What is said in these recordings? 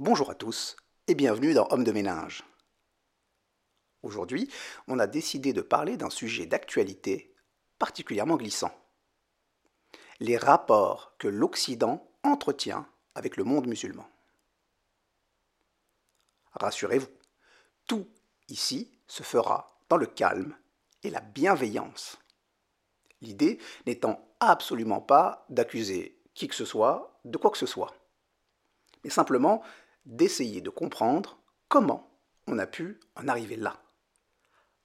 Bonjour à tous et bienvenue dans Homme de ménage. Aujourd'hui, on a décidé de parler d'un sujet d'actualité particulièrement glissant. Les rapports que l'Occident entretient avec le monde musulman. Rassurez-vous, tout ici se fera dans le calme et la bienveillance. L'idée n'étant absolument pas d'accuser qui que ce soit de quoi que ce soit, mais simplement d'essayer de comprendre comment on a pu en arriver là,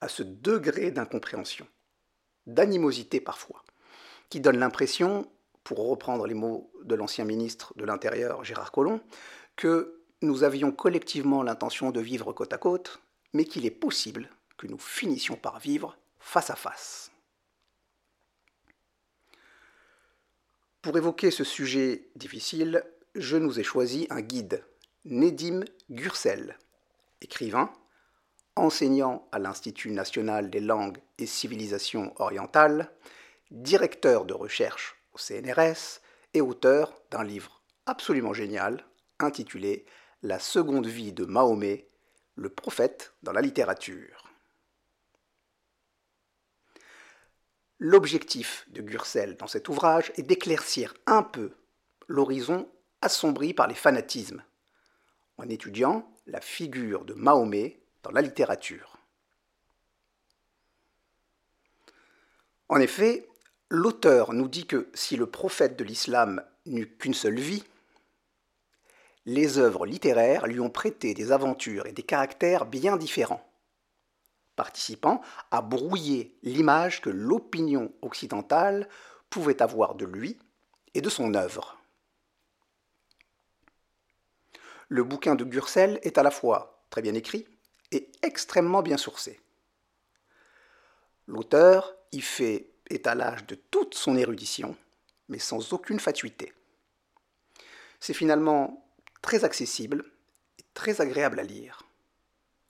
à ce degré d'incompréhension, d'animosité parfois, qui donne l'impression, pour reprendre les mots de l'ancien ministre de l'Intérieur Gérard Collomb, que nous avions collectivement l'intention de vivre côte à côte, mais qu'il est possible que nous finissions par vivre face à face. Pour évoquer ce sujet difficile, je nous ai choisi un guide, Nedim Gursel, écrivain, enseignant à l'Institut national des langues et civilisations orientales, directeur de recherche au CNRS et auteur d'un livre absolument génial intitulé La seconde vie de Mahomet, le prophète dans la littérature. L'objectif de Gursel dans cet ouvrage est d'éclaircir un peu l'horizon assombri par les fanatismes, en étudiant la figure de Mahomet dans la littérature. En effet, l'auteur nous dit que si le prophète de l'islam n'eut qu'une seule vie, les œuvres littéraires lui ont prêté des aventures et des caractères bien différents, participant à brouiller l'image que l'opinion occidentale pouvait avoir de lui et de son œuvre. Le bouquin de Gursel est à la fois très bien écrit et extrêmement bien sourcé. L'auteur y fait étalage de toute son érudition, mais sans aucune fatuité. C'est finalement très accessible et très agréable à lire,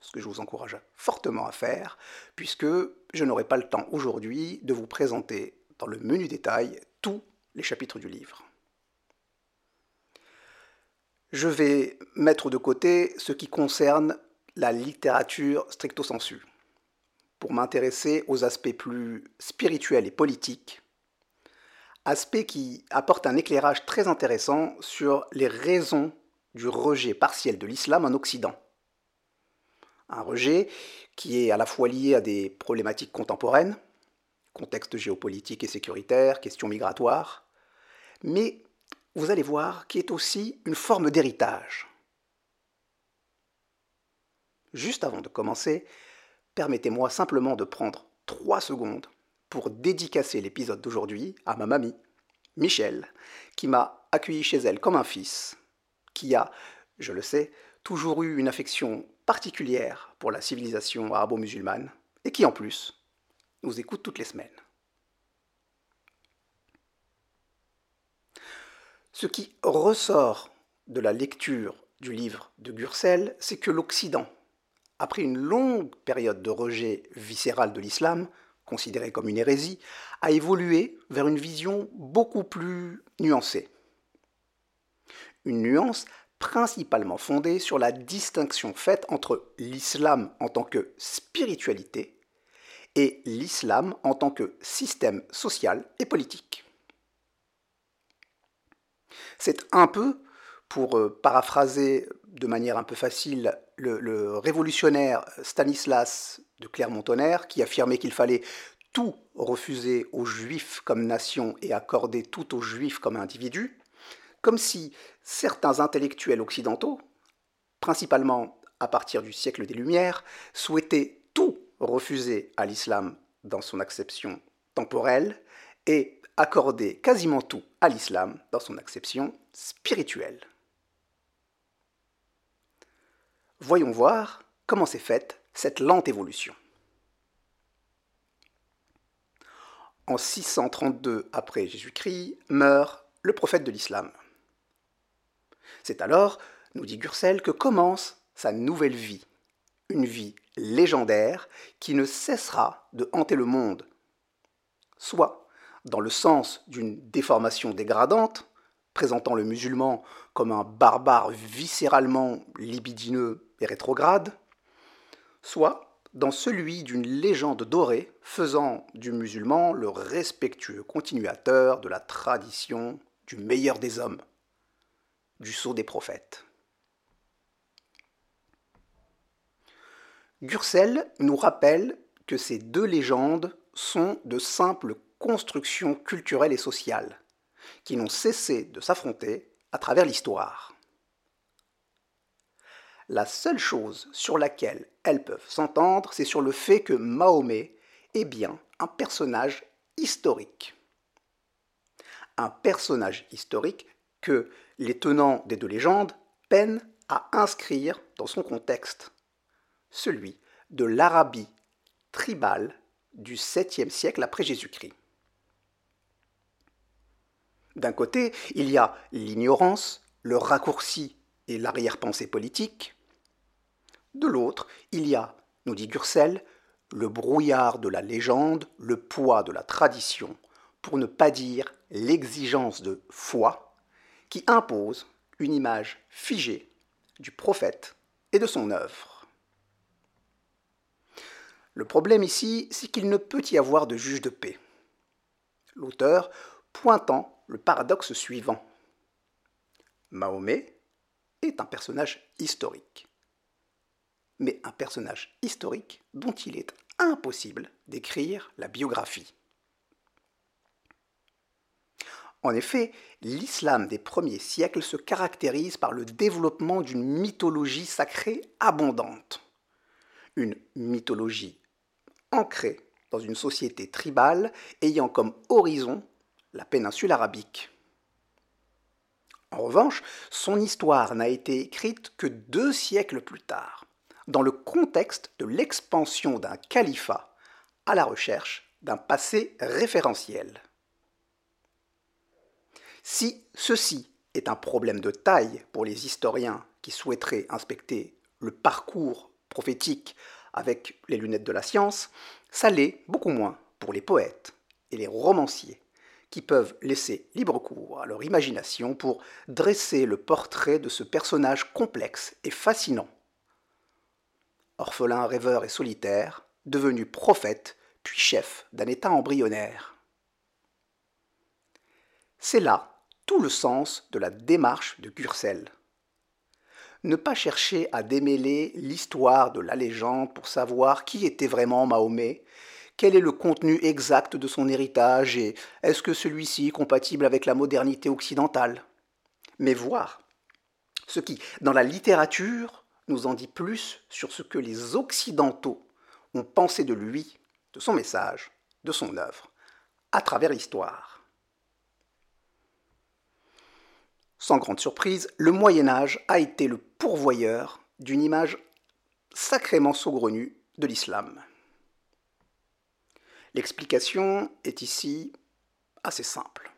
ce que je vous encourage fortement à faire, puisque je n'aurai pas le temps aujourd'hui de vous présenter dans le menu détail tous les chapitres du livre. Je vais mettre de côté ce qui concerne la littérature stricto sensu, pour m'intéresser aux aspects plus spirituels et politiques, aspects qui apportent un éclairage très intéressant sur les raisons du rejet partiel de l'islam en Occident. Un rejet qui est à la fois lié à des problématiques contemporaines, contexte géopolitique et sécuritaire, questions migratoires, mais vous allez voir qui est aussi une forme d'héritage. Juste avant de commencer, permettez-moi simplement de prendre trois secondes pour dédicacer l'épisode d'aujourd'hui à ma mamie, Michel, qui m'a accueilli chez elle comme un fils qui a, je le sais, toujours eu une affection particulière pour la civilisation arabo-musulmane, et qui en plus nous écoute toutes les semaines. Ce qui ressort de la lecture du livre de Gursel, c'est que l'Occident, après une longue période de rejet viscéral de l'islam, considéré comme une hérésie, a évolué vers une vision beaucoup plus nuancée une nuance principalement fondée sur la distinction faite entre l'islam en tant que spiritualité et l'islam en tant que système social et politique. C'est un peu, pour euh, paraphraser de manière un peu facile le, révolutionnaire Stanislas de Clermont-Tonnerre, qui affirmait qu'il fallait tout refuser aux juifs comme nation et accorder tout aux juifs comme individus, comme si certains intellectuels occidentaux, principalement à partir du siècle des Lumières, souhaitaient tout refuser à l'islam dans son acception temporelle et accorder quasiment tout à l'islam dans son acception spirituelle. Voyons voir comment s'est faite cette lente évolution. En 632 après Jésus-Christ meurt le prophète de l'islam. C'est alors, nous dit Gursel, que commence sa nouvelle vie, une vie légendaire qui ne cessera de hanter le monde, soit dans le sens d'une déformation dégradante, présentant le musulman comme un barbare viscéralement libidineux et rétrograde, soit dans celui d'une légende dorée faisant du musulman le respectueux continuateur de la tradition du meilleur des hommes, du sceau des prophètes. Gurcel nous rappelle que ces deux légendes sont de simples constructions culturelles et sociales, qui n'ont cessé de s'affronter à travers l'histoire. La seule chose sur laquelle elles peuvent s'entendre, c'est sur le fait que Mahomet est bien un personnage historique. Un personnage historique que les tenants des deux légendes peinent à inscrire dans son contexte, celui de l'Arabie tribale du 7e siècle après Jésus-Christ. D'un côté, il y a l'ignorance, le raccourci et l'arrière-pensée politique. De l'autre, il y a, nous dit Gurcel, le brouillard de la légende, le poids de la tradition, pour ne pas dire l'exigence de foi, qui impose une image figée du prophète et de son œuvre. Le problème ici, c'est qu'il ne peut y avoir de juge de paix. L'auteur pointant le paradoxe suivant. Mahomet est un personnage historique mais un personnage historique dont il est impossible d'écrire la biographie. En effet, l'islam des premiers siècles se caractérise par le développement d'une mythologie sacrée abondante. Une mythologie ancrée dans une société tribale ayant comme horizon la péninsule arabique. En revanche, son histoire n'a été écrite que deux siècles plus tard, dans le contexte de l'expansion d'un califat à la recherche d'un passé référentiel. Si ceci est un problème de taille pour les historiens qui souhaiteraient inspecter le parcours prophétique avec les lunettes de la science, ça l'est beaucoup moins pour les poètes et les romanciers qui peuvent laisser libre cours à leur imagination pour dresser le portrait de ce personnage complexe et fascinant orphelin rêveur et solitaire, devenu prophète, puis chef d'un État embryonnaire. C'est là tout le sens de la démarche de Gurcel. Ne pas chercher à démêler l'histoire de la légende pour savoir qui était vraiment Mahomet, quel est le contenu exact de son héritage et est-ce que celui-ci est compatible avec la modernité occidentale, mais voir ce qui, dans la littérature, nous en dit plus sur ce que les Occidentaux ont pensé de lui, de son message, de son œuvre, à travers l'histoire. Sans grande surprise, le Moyen Âge a été le pourvoyeur d'une image sacrément saugrenue de l'islam. L'explication est ici assez simple.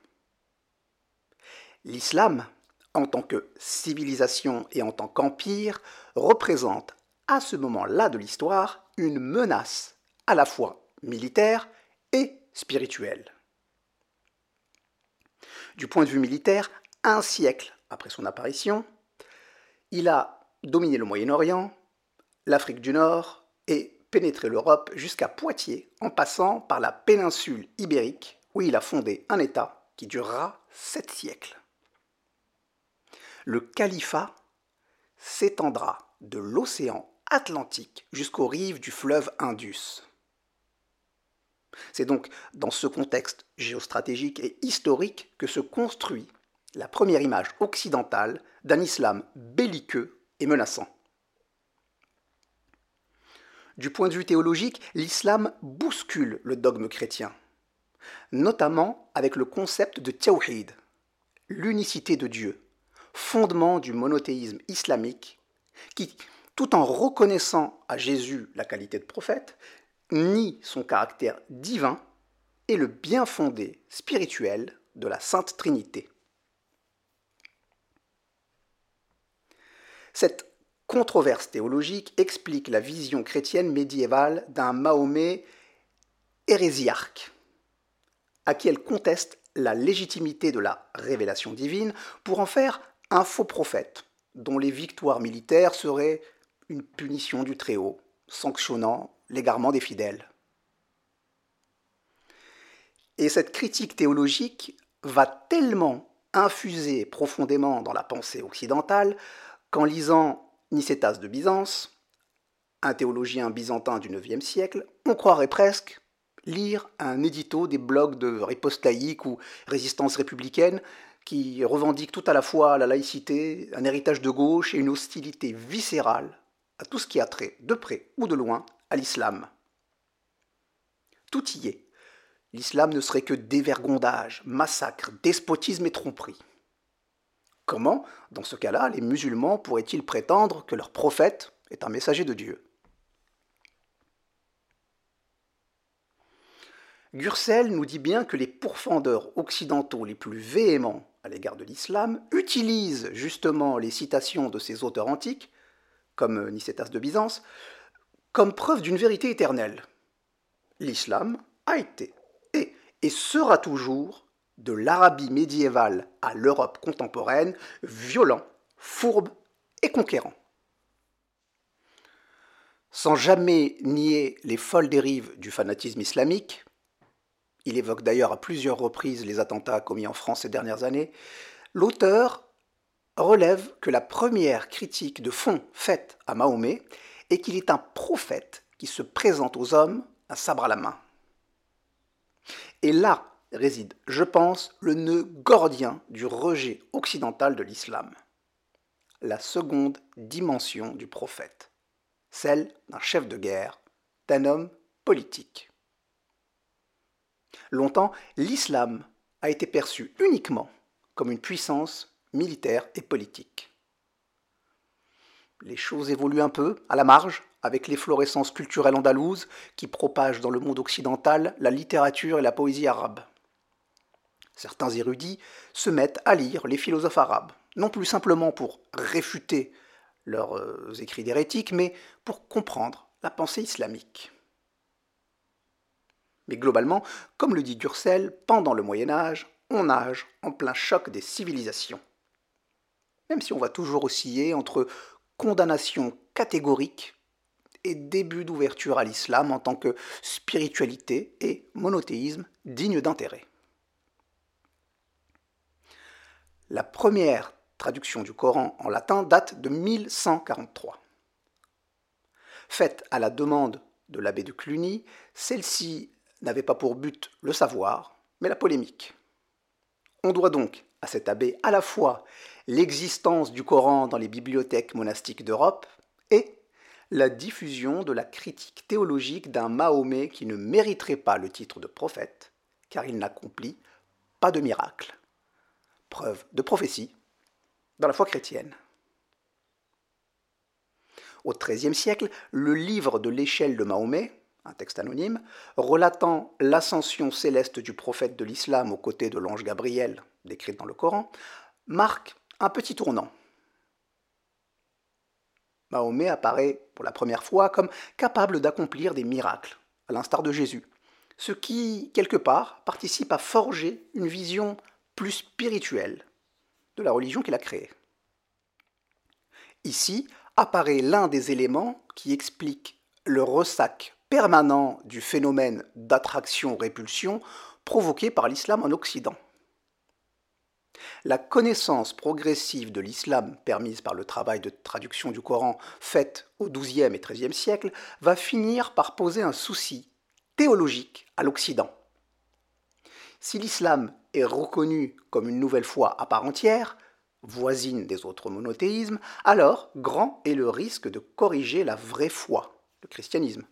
L'islam en tant que civilisation et en tant qu'empire, représente à ce moment-là de l'histoire une menace à la fois militaire et spirituelle. Du point de vue militaire, un siècle après son apparition, il a dominé le Moyen-Orient, l'Afrique du Nord et pénétré l'Europe jusqu'à Poitiers en passant par la péninsule ibérique où il a fondé un État qui durera sept siècles le califat s'étendra de l'océan Atlantique jusqu'aux rives du fleuve Indus. C'est donc dans ce contexte géostratégique et historique que se construit la première image occidentale d'un islam belliqueux et menaçant. Du point de vue théologique, l'islam bouscule le dogme chrétien, notamment avec le concept de tawhid, l'unicité de Dieu, fondement du monothéisme islamique qui, tout en reconnaissant à Jésus la qualité de prophète, nie son caractère divin et le bien fondé spirituel de la Sainte Trinité. Controverse théologique explique la vision chrétienne médiévale d'un Mahomet hérésiarque, à qui elle conteste la légitimité de la révélation divine pour en faire un faux prophète, dont les victoires militaires seraient une punition du Très-Haut, sanctionnant l'égarement des fidèles. Et cette critique théologique va tellement infuser profondément dans la pensée occidentale qu'en lisant Nicétas de Byzance, un théologien byzantin du IXe siècle, on croirait presque lire un édito des blogs de riposte ou résistance républicaine qui revendiquent tout à la fois la laïcité, un héritage de gauche et une hostilité viscérale à tout ce qui a trait, de près ou de loin, à l'islam. Tout y est. L'islam ne serait que dévergondage, massacre, despotisme et tromperie. Comment, dans ce cas-là, les musulmans pourraient-ils prétendre que leur prophète est un messager de Dieu? Gursel nous dit bien que les pourfendeurs occidentaux les plus véhéments à l'égard de l'islam utilisent justement les citations de ces auteurs antiques, comme Nicétas de Byzance, comme preuve d'une vérité éternelle. L'islam a été, est et sera toujours, de l'Arabie médiévale à l'Europe contemporaine, violent, fourbe et conquérant. Sans jamais nier les folles dérives du fanatisme islamique, il évoque d'ailleurs à plusieurs reprises les attentats commis en France ces dernières années, l'auteur relève que la première critique de fond faite à Mahomet est qu'il est un prophète qui se présente aux hommes un sabre à la main. Et là réside, je pense, le nœud gordien du rejet occidental de l'islam. La seconde dimension du prophète, celle d'un chef de guerre, d'un homme politique. Longtemps, l'islam a été perçu uniquement comme une puissance militaire et politique. Les choses évoluent un peu, à la marge, avec l'efflorescence culturelle andalouse qui propage dans le monde occidental la littérature et la poésie arabe. Certains érudits se mettent à lire les philosophes arabes, non plus simplement pour réfuter leurs euh, écrits d'hérétiques, mais pour comprendre la pensée islamique. Mais globalement, comme le dit Durcel, pendant le Moyen Âge, on nage en plein choc des civilisations. Même si on va toujours osciller entre condamnation catégorique et début d'ouverture à l'islam en tant que spiritualité et monothéisme digne d'intérêt. La première traduction du Coran en latin date de 1143. Faite à la demande de l'abbé de Cluny, celle-ci n'avait pas pour but le savoir, mais la polémique. On doit donc à cet abbé à la fois l'existence du Coran dans les bibliothèques monastiques d'Europe et la diffusion de la critique théologique d'un Mahomet qui ne mériterait pas le titre de prophète, car il n'accomplit pas de miracle. Preuve de prophétie dans la foi chrétienne. Au XIIIe siècle, le livre de l'échelle de Mahomet, un texte anonyme, relatant l'ascension céleste du prophète de l'islam aux côtés de l'ange Gabriel, décrite dans le Coran, marque un petit tournant. Mahomet apparaît pour la première fois comme capable d'accomplir des miracles, à l'instar de Jésus, ce qui, quelque part, participe à forger une vision plus spirituelle de la religion qu'il a créée. Ici apparaît l'un des éléments qui explique le ressac permanent du phénomène d'attraction-répulsion provoqué par l'islam en Occident. La connaissance progressive de l'islam permise par le travail de traduction du Coran fait au XIIe et XIIIe siècle va finir par poser un souci théologique à l'Occident. Si l'islam est reconnu comme une nouvelle foi à part entière, voisine des autres monothéismes, alors grand est le risque de corriger la vraie foi, le christianisme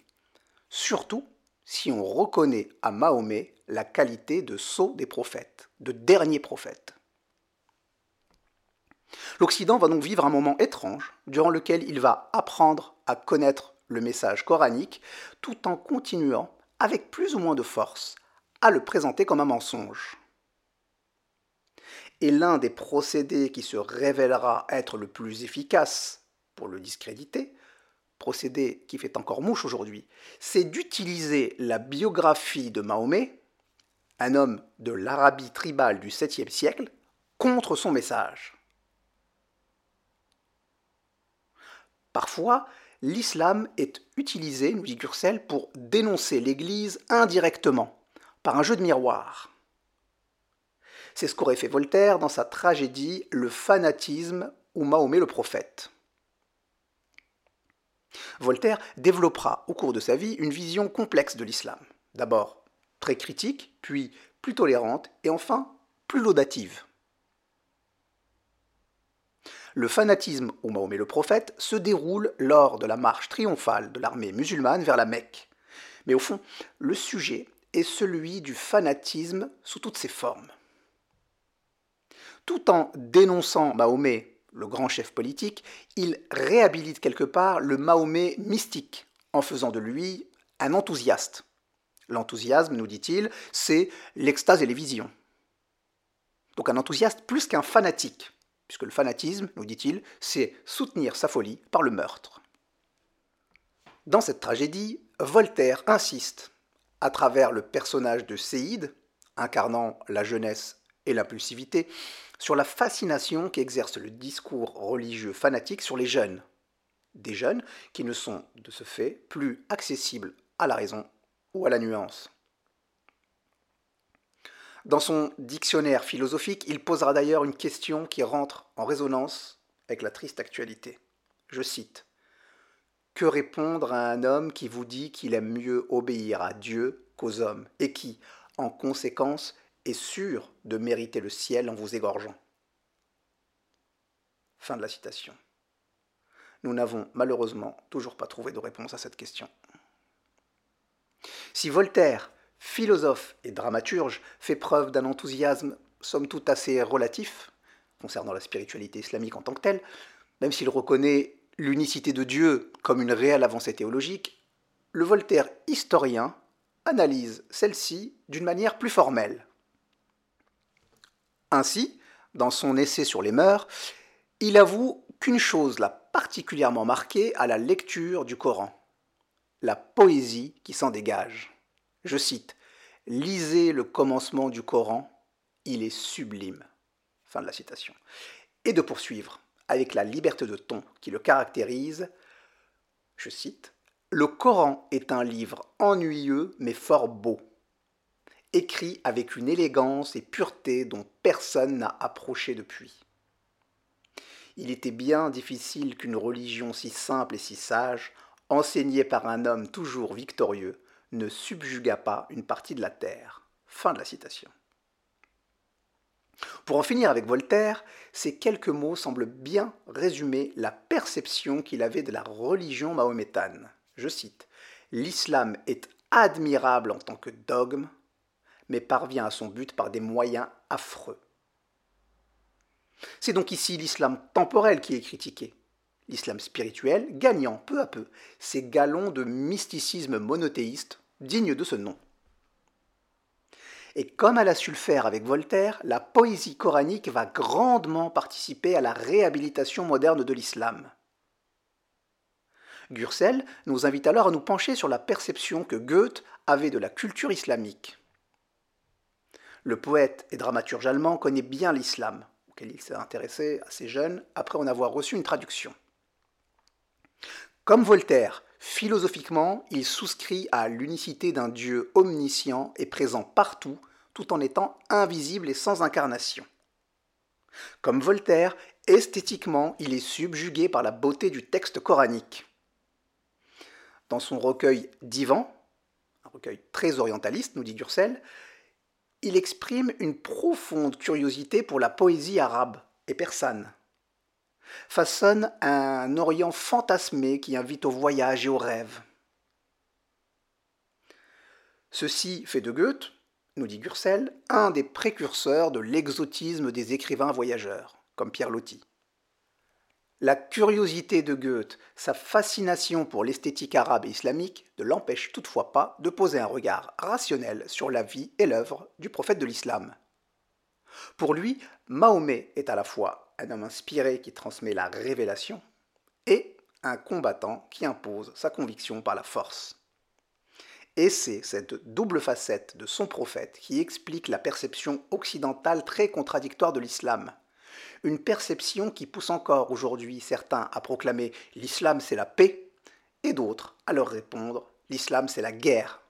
surtout si on reconnaît à Mahomet la qualité de sceau des prophètes, de dernier prophète. L'Occident va donc vivre un moment étrange durant lequel il va apprendre à connaître le message coranique tout en continuant, avec plus ou moins de force, à le présenter comme un mensonge. Et l'un des procédés qui se révélera être le plus efficace pour le discréditer procédé qui fait encore mouche aujourd'hui, c'est d'utiliser la biographie de Mahomet un homme de l'Arabie tribale du 7e siècle, contre son message. Parfois, l'islam est utilisé, nous dit Gursel, pour dénoncer l'Église indirectement, par un jeu de miroir. C'est ce qu'aurait fait Voltaire dans sa tragédie Le fanatisme ou Mahomet le prophète. Voltaire développera au cours de sa vie une vision complexe de l'islam. D'abord très critique, puis plus tolérante, et enfin plus laudative. Le fanatisme au Mahomet le prophète se déroule lors de la marche triomphale de l'armée musulmane vers la Mecque. Mais au fond, le sujet est celui du fanatisme sous toutes ses formes. Tout en dénonçant Mahomet, le grand chef politique, il réhabilite quelque part le Mahomet mystique, en faisant de lui un enthousiaste. L'enthousiasme, nous dit-il, c'est l'extase et les visions. Donc un enthousiaste plus qu'un fanatique puisque le fanatisme, nous dit-il, c'est soutenir sa folie par le meurtre. Dans cette tragédie, Voltaire insiste, à travers le personnage de Séide, incarnant la jeunesse et l'impulsivité, sur la fascination qu'exerce le discours religieux fanatique sur les jeunes. Des jeunes qui ne sont, de ce fait, plus accessibles à la raison ou à la nuance. Dans son dictionnaire philosophique, il posera d'ailleurs une question qui rentre en résonance avec la triste actualité. Je cite Que répondre à un homme qui vous dit qu'il aime mieux obéir à Dieu qu'aux hommes, et qui, en conséquence, est sûr de mériter le ciel en vous égorgeant? Fin de la citation. Nous n'avons malheureusement toujours pas trouvé de réponse à cette question. Si Voltaire philosophe et dramaturge, fait preuve d'un enthousiasme somme toute assez relatif concernant la spiritualité islamique en tant que telle, même s'il reconnaît l'unicité de Dieu comme une réelle avancée théologique, le Voltaire historien analyse celle-ci d'une manière plus formelle. Ainsi, dans son essai sur les mœurs, il avoue qu'une chose l'a particulièrement marqué à la lecture du Coran, la poésie qui s'en dégage. Je cite Lisez le commencement du Coran, il est sublime. Fin de la citation. Et de poursuivre, avec la liberté de ton qui le caractérise, je cite Le Coran est un livre ennuyeux mais fort beau, écrit avec une élégance et pureté dont personne n'a approché depuis. Il était bien difficile qu'une religion si simple et si sage, enseignée par un homme toujours victorieux, ne subjuga pas une partie de la terre. Fin de la citation. Pour en finir avec Voltaire, ces quelques mots semblent bien résumer la perception qu'il avait de la religion mahométane. Je cite L'islam est admirable en tant que dogme, mais parvient à son but par des moyens affreux. C'est donc ici l'islam temporel qui est critiqué, l'islam spirituel gagnant peu à peu ses galons de mysticisme monothéiste digne de ce nom. Et comme elle a su le faire avec Voltaire, la poésie coranique va grandement participer à la réhabilitation moderne de l'islam. Gursel nous invite alors à nous pencher sur la perception que Goethe avait de la culture islamique. Le poète et dramaturge allemand connaît bien l'islam, auquel il s'est intéressé assez jeune après en avoir reçu une traduction. Comme Voltaire, philosophiquement, il souscrit à l'unicité d'un Dieu omniscient et présent partout, tout en étant invisible et sans incarnation. Comme Voltaire, esthétiquement, il est subjugué par la beauté du texte coranique. Dans son recueil Divan, un recueil très orientaliste, nous dit Dursel, il exprime une profonde curiosité pour la poésie arabe et persane façonne un Orient fantasmé qui invite au voyage et au rêve. Ceci fait de Goethe, nous dit Gursel, un des précurseurs de l'exotisme des écrivains voyageurs, comme Pierre Loti. La curiosité de Goethe, sa fascination pour l'esthétique arabe et islamique ne l'empêche toutefois pas de poser un regard rationnel sur la vie et l'œuvre du prophète de l'islam. Pour lui, Mahomet est à la fois un homme inspiré qui transmet la révélation, et un combattant qui impose sa conviction par la force. Et c'est cette double facette de son prophète qui explique la perception occidentale très contradictoire de l'islam. Une perception qui pousse encore aujourd'hui certains à proclamer l'islam c'est la paix et d'autres à leur répondre l'islam c'est la guerre.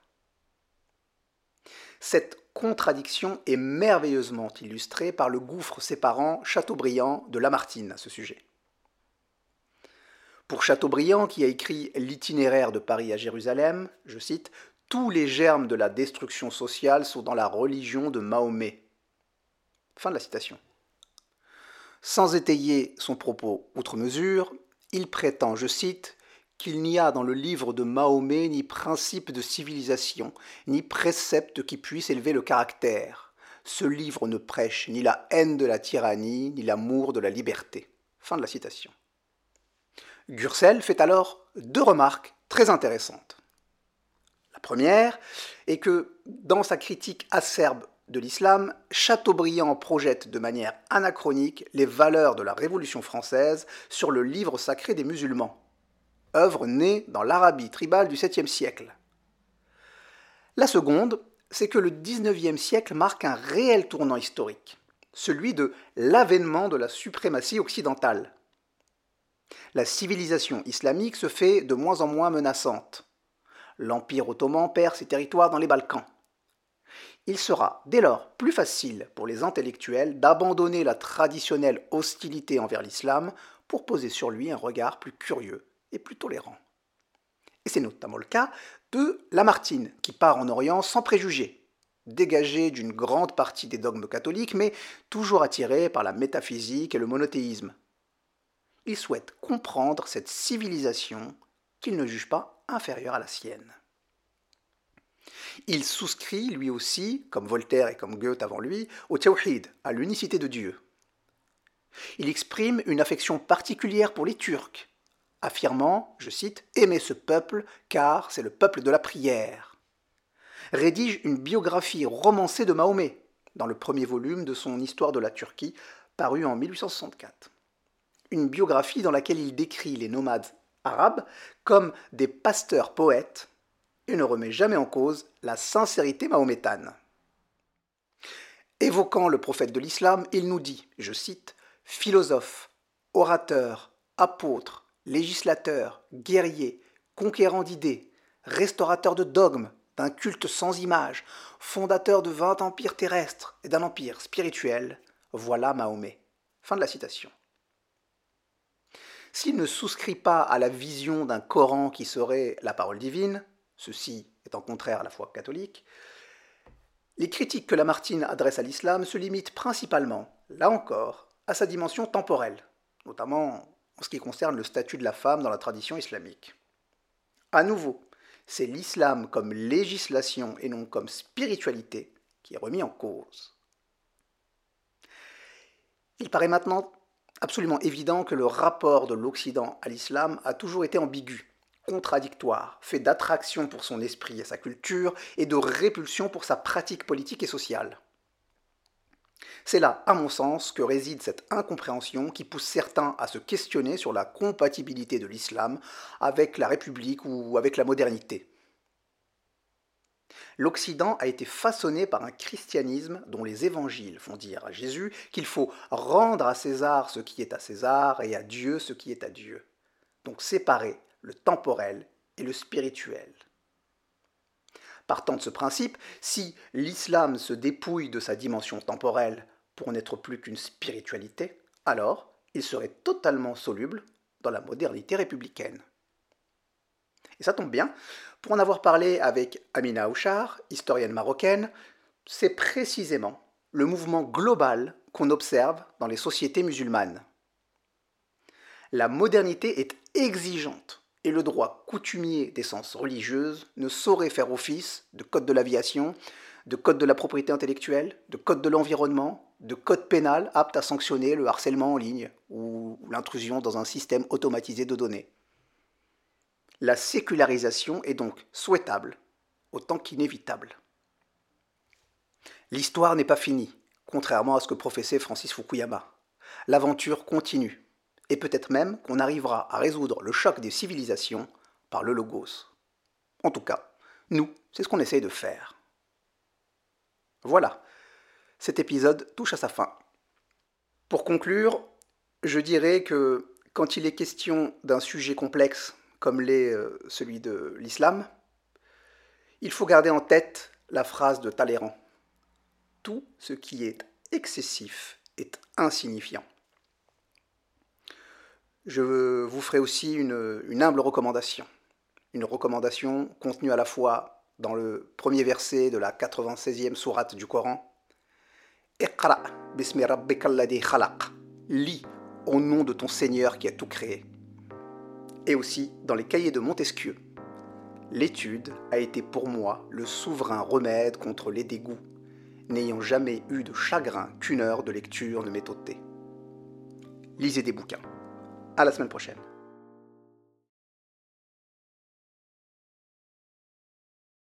Cette contradiction est merveilleusement illustrée par le gouffre séparant Chateaubriand de Lamartine à ce sujet. Pour Chateaubriand, qui a écrit L'itinéraire de Paris à Jérusalem, je cite, Tous les germes de la destruction sociale sont dans la religion de Mahomet. Fin de la citation. Sans étayer son propos outre mesure, il prétend, je cite, qu'il n'y a dans le livre de Mahomet ni principe de civilisation, ni précepte qui puisse élever le caractère. Ce livre ne prêche ni la haine de la tyrannie, ni l'amour de la liberté. Fin de la citation. Gursel fait alors deux remarques très intéressantes. La première est que dans sa critique acerbe de l'islam, Chateaubriand projette de manière anachronique les valeurs de la Révolution française sur le livre sacré des musulmans, œuvre née dans l'Arabie tribale du 7e siècle. La seconde, c'est que le 19e siècle marque un réel tournant historique, celui de l'avènement de la suprématie occidentale. La civilisation islamique se fait de moins en moins menaçante. L'Empire ottoman perd ses territoires dans les Balkans. Il sera dès lors plus facile pour les intellectuels d'abandonner la traditionnelle hostilité envers l'islam pour poser sur lui un regard plus curieux et plus tolérant. Et c'est notamment le cas de Lamartine, qui part en Orient sans préjugés, dégagé d'une grande partie des dogmes catholiques, mais toujours attiré par la métaphysique et le monothéisme. Il souhaite comprendre cette civilisation qu'il ne juge pas inférieure à la sienne. Il souscrit, lui aussi, comme Voltaire et comme Goethe avant lui, au tawhid, à l'unicité de Dieu. Il exprime une affection particulière pour les Turcs, affirmant, je cite, Aimer ce peuple, car c'est le peuple de la prière. Rédige une biographie romancée de Mahomet, dans le premier volume de son Histoire de la Turquie, paru en 1864 une biographie dans laquelle il décrit les nomades arabes comme des pasteurs poètes et ne remet jamais en cause la sincérité mahométane. Évoquant le prophète de l'islam, il nous dit, je cite, Philosophe, orateur, apôtre, législateur, guerrier, conquérant d'idées, restaurateur de dogmes, d'un culte sans image, fondateur de vingt empires terrestres et d'un empire spirituel, voilà Mahomet. Fin de la citation. S'il ne souscrit pas à la vision d'un Coran qui serait la parole divine, ceci étant contraire à la foi catholique, les critiques que Lamartine adresse à l'islam se limitent principalement, là encore, à sa dimension temporelle, notamment en ce qui concerne le statut de la femme dans la tradition islamique. À nouveau, c'est l'islam comme législation et non comme spiritualité qui est remis en cause. Il paraît maintenant absolument évident que le rapport de l'Occident à l'islam a toujours été ambigu, contradictoire, fait d'attraction pour son esprit et sa culture et de répulsion pour sa pratique politique et sociale. C'est là, à mon sens, que réside cette incompréhension qui pousse certains à se questionner sur la compatibilité de l'islam avec la République ou avec la modernité l'Occident a été façonné par un christianisme dont les évangiles font dire à Jésus qu'il faut rendre à César ce qui est à César et à Dieu ce qui est à Dieu. Donc séparer le temporel et le spirituel. Partant de ce principe, si l'islam se dépouille de sa dimension temporelle pour n'être plus qu'une spiritualité, alors il serait totalement soluble dans la modernité républicaine. Et ça tombe bien, pour en avoir parlé avec Amina Ouchar, historienne marocaine, c'est précisément le mouvement global qu'on observe dans les sociétés musulmanes. La modernité est exigeante et le droit coutumier d'essence religieuse ne saurait faire office de code de l'aviation, de code de la propriété intellectuelle, de code de l'environnement, de code pénal apte à sanctionner le harcèlement en ligne ou l'intrusion dans un système automatisé de données. La sécularisation est donc souhaitable autant qu'inévitable. L'histoire n'est pas finie, contrairement à ce que professait Francis Fukuyama. L'aventure continue, et peut-être même qu'on arrivera à résoudre le choc des civilisations par le logos. En tout cas, Nous, c'est ce qu'on essaye de faire. Voilà, cet épisode touche à sa fin. Pour conclure, je dirais que quand il est question d'un sujet complexe comme l'est euh, celui de l'islam, il faut garder en tête la phrase de Talleyrand. Tout ce qui est excessif est insignifiant. Je vous ferai aussi une, une humble recommandation. Une recommandation contenue à la fois dans le premier verset de la 96e sourate du Coran. Iqra bismi khalaq. Lis au nom de ton Seigneur qui a tout créé. Et aussi dans les cahiers de Montesquieu. L'étude a été pour moi le souverain remède contre les dégoûts, n'ayant jamais eu de chagrin qu'une heure de lecture ne m'ait ôté. Lisez des bouquins. À la semaine prochaine.